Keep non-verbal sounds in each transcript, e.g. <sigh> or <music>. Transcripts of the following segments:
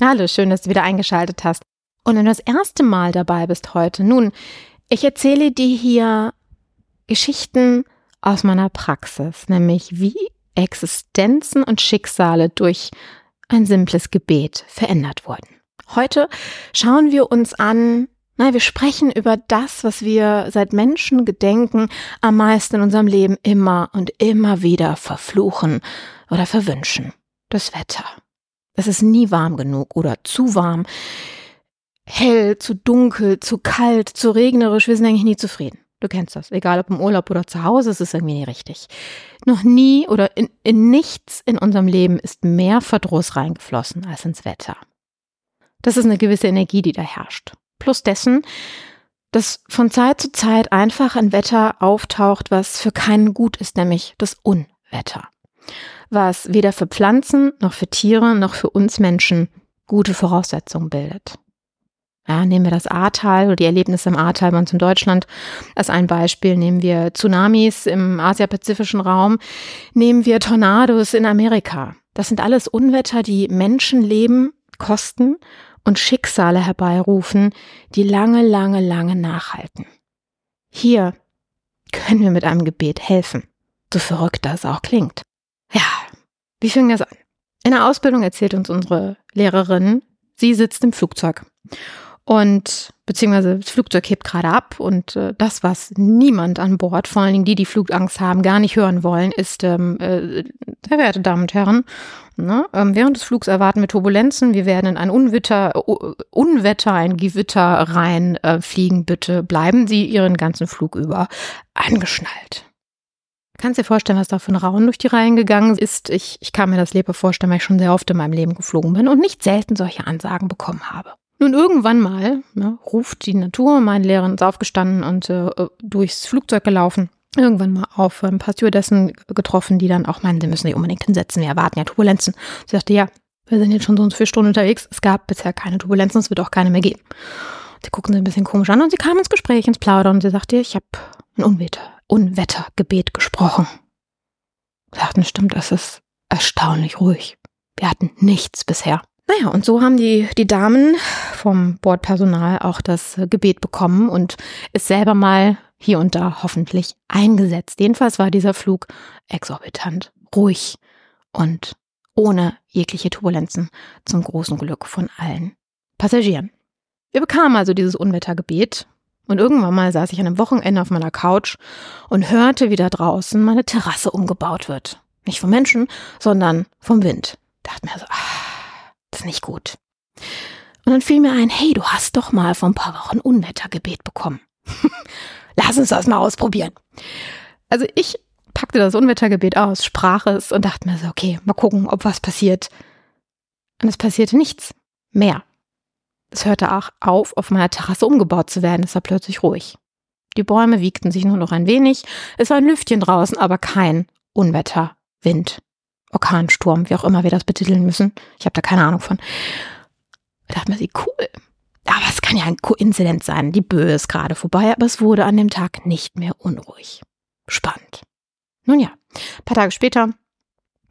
Hallo, schön, dass du wieder eingeschaltet hast. Und wenn du das erste Mal dabei bist heute, nun, ich erzähle dir hier Geschichten aus meiner Praxis, nämlich wie Existenzen und Schicksale durch ein simples Gebet verändert wurden. Heute schauen wir uns an, Nein, wir sprechen über das, was wir seit Menschengedenken am meisten in unserem Leben immer und immer wieder verfluchen oder verwünschen. Das Wetter. Es ist nie warm genug oder zu warm, hell, zu dunkel, zu kalt, zu regnerisch. Wir sind eigentlich nie zufrieden. Du kennst das. Egal ob im Urlaub oder zu Hause, es ist irgendwie nie richtig. Noch nie oder in, in nichts in unserem Leben ist mehr Verdruss reingeflossen als ins Wetter. Das ist eine gewisse Energie, die da herrscht. Plus dessen, dass von Zeit zu Zeit einfach ein Wetter auftaucht, was für keinen gut ist, nämlich das Unwetter. Was weder für Pflanzen noch für Tiere noch für uns Menschen gute Voraussetzungen bildet. Ja, nehmen wir das Ahrtal oder die Erlebnisse im Ahrtal bei uns in Deutschland als ein Beispiel. Nehmen wir Tsunamis im Asiapazifischen Raum. Nehmen wir Tornados in Amerika. Das sind alles Unwetter, die Menschenleben kosten und Schicksale herbeirufen, die lange, lange, lange nachhalten. Hier können wir mit einem Gebet helfen, so verrückt das auch klingt. Ja, wie fing das an? In der Ausbildung erzählt uns unsere Lehrerin, sie sitzt im Flugzeug und beziehungsweise das Flugzeug hebt gerade ab und äh, das, was niemand an Bord, vor allen Dingen die, die Flugangst haben, gar nicht hören wollen, ist, ähm, äh, sehr verehrte Damen und Herren, ne, ähm, während des Flugs erwarten wir Turbulenzen, wir werden in ein Unwetter, Unwetter, ein Gewitter rein äh, bitte bleiben Sie Ihren ganzen Flug über angeschnallt. Kannst dir vorstellen, was da für ein Raunen durch die Reihen gegangen ist? Ich, ich kann mir das Leber vorstellen, weil ich schon sehr oft in meinem Leben geflogen bin und nicht selten solche Ansagen bekommen habe. Nun, irgendwann mal ne, ruft die Natur, meine Lehrerin ist aufgestanden und äh, durchs Flugzeug gelaufen. Irgendwann mal auf ein paar Stewardessen getroffen, die dann auch meinen, sie müssen sich unbedingt hinsetzen, wir erwarten ja Turbulenzen. Sie sagte, ja, wir sind jetzt schon so und viele Stunden unterwegs, es gab bisher keine Turbulenzen, es wird auch keine mehr geben. Sie guckten sie ein bisschen komisch an und sie kam ins Gespräch, ins Plaudern und sie sagte, ich habe ein Unwetter, Unwettergebet gesprochen. Sie sagten, stimmt, das ist erstaunlich ruhig. Wir hatten nichts bisher. Naja, und so haben die, die Damen vom Bordpersonal auch das Gebet bekommen und es selber mal hier und da hoffentlich eingesetzt. Jedenfalls war dieser Flug exorbitant, ruhig und ohne jegliche Turbulenzen zum großen Glück von allen Passagieren. Wir bekamen also dieses Unwettergebet und irgendwann mal saß ich an einem Wochenende auf meiner Couch und hörte, wie da draußen meine Terrasse umgebaut wird. Nicht vom Menschen, sondern vom Wind. Dachte mir so, ah, das ist nicht gut. Und dann fiel mir ein, hey, du hast doch mal vor ein paar Wochen Unwettergebet bekommen. <laughs> Lass uns das mal ausprobieren. Also ich packte das Unwettergebet aus, sprach es und dachte mir so, okay, mal gucken, ob was passiert. Und es passierte nichts mehr. Es hörte auch auf, auf meiner Terrasse umgebaut zu werden. Es war plötzlich ruhig. Die Bäume wiegten sich nur noch ein wenig. Es war ein Lüftchen draußen, aber kein Unwetter, Wind, Orkansturm, wie auch immer wir das betiteln müssen. Ich habe da keine Ahnung von. Da dachte mir, sie cool. Aber es kann ja ein Koinzidenz sein. Die Böe ist gerade vorbei, aber es wurde an dem Tag nicht mehr unruhig. Spannend. Nun ja, ein paar Tage später,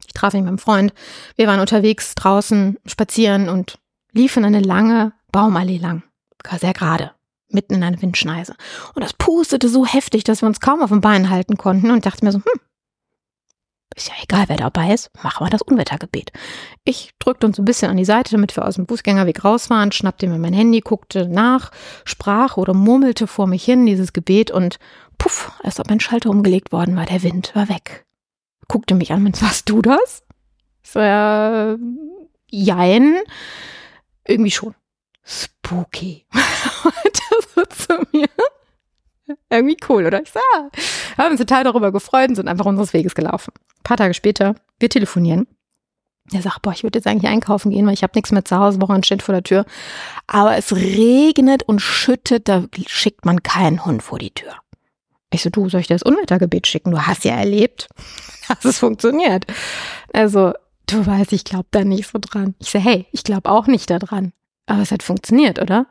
ich traf mich mit einem Freund. Wir waren unterwegs draußen spazieren und liefen eine lange Baumallee lang. Sehr gerade, mitten in einer Windschneise. Und das pustete so heftig, dass wir uns kaum auf den Beinen halten konnten und dachte mir so, hm, ist ja egal, wer dabei ist, machen wir das Unwettergebet. Ich drückte uns ein bisschen an die Seite, damit wir aus dem Fußgängerweg raus waren, schnappte mir mein Handy, guckte nach, sprach oder murmelte vor mich hin dieses Gebet und puff, als ob ein Schalter umgelegt worden war, der Wind war weg. Guckte mich an, und warst du das? So, äh, jein, irgendwie schon. Spooky. <laughs> zu mir. Irgendwie cool, oder? Ich sah. Haben uns total darüber gefreut und sind einfach unseres Weges gelaufen. Ein paar Tage später, wir telefonieren. Er sagt, boah, ich würde jetzt eigentlich einkaufen gehen, weil ich habe nichts mehr zu Hause, Wochenende steht vor der Tür. Aber es regnet und schüttet, da schickt man keinen Hund vor die Tür. Ich so, du, soll ich dir das Unwettergebet schicken? Du hast ja erlebt, <laughs> dass es funktioniert. Also, du weißt, ich glaube da nicht so dran. Ich so, hey, ich glaube auch nicht daran. Aber es hat funktioniert, oder?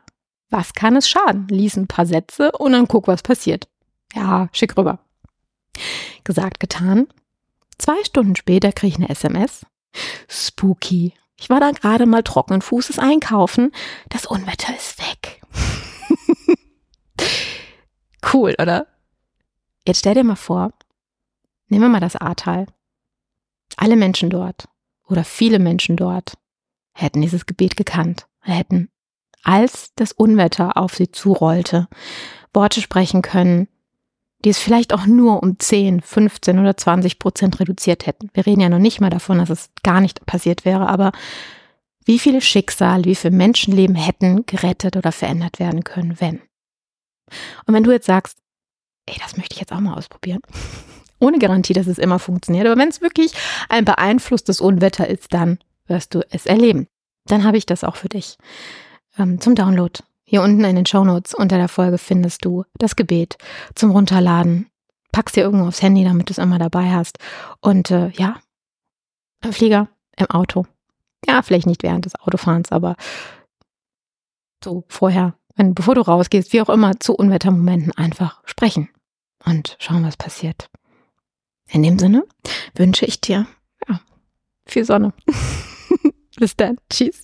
Was kann es schaden? Lies ein paar Sätze und dann guck, was passiert. Ja, schick rüber. Gesagt, getan. Zwei Stunden später kriege ich eine SMS. Spooky. Ich war da gerade mal trockenen Fußes einkaufen. Das Unwetter ist weg. <laughs> cool, oder? Jetzt stell dir mal vor, nehmen wir mal das Ahrtal. Alle Menschen dort oder viele Menschen dort hätten dieses Gebet gekannt, hätten, als das Unwetter auf sie zurollte, Worte sprechen können, die es vielleicht auch nur um 10, 15 oder 20 Prozent reduziert hätten. Wir reden ja noch nicht mal davon, dass es gar nicht passiert wäre, aber wie viele Schicksale, wie viele Menschenleben hätten gerettet oder verändert werden können, wenn? Und wenn du jetzt sagst, ey, das möchte ich jetzt auch mal ausprobieren. <laughs> Ohne Garantie, dass es immer funktioniert, aber wenn es wirklich ein beeinflusstes Unwetter ist, dann wirst du es erleben. Dann habe ich das auch für dich ähm, zum Download. Hier unten in den Show Notes unter der Folge findest du das Gebet zum Runterladen. Pack's dir irgendwo aufs Handy, damit du es immer dabei hast. Und äh, ja, im Flieger, im Auto. Ja, vielleicht nicht während des Autofahrens, aber so vorher, wenn, bevor du rausgehst, wie auch immer, zu Unwettermomenten einfach sprechen und schauen, was passiert. In dem Sinne wünsche ich dir ja, viel Sonne. <laughs> Bis dann. Tschüss.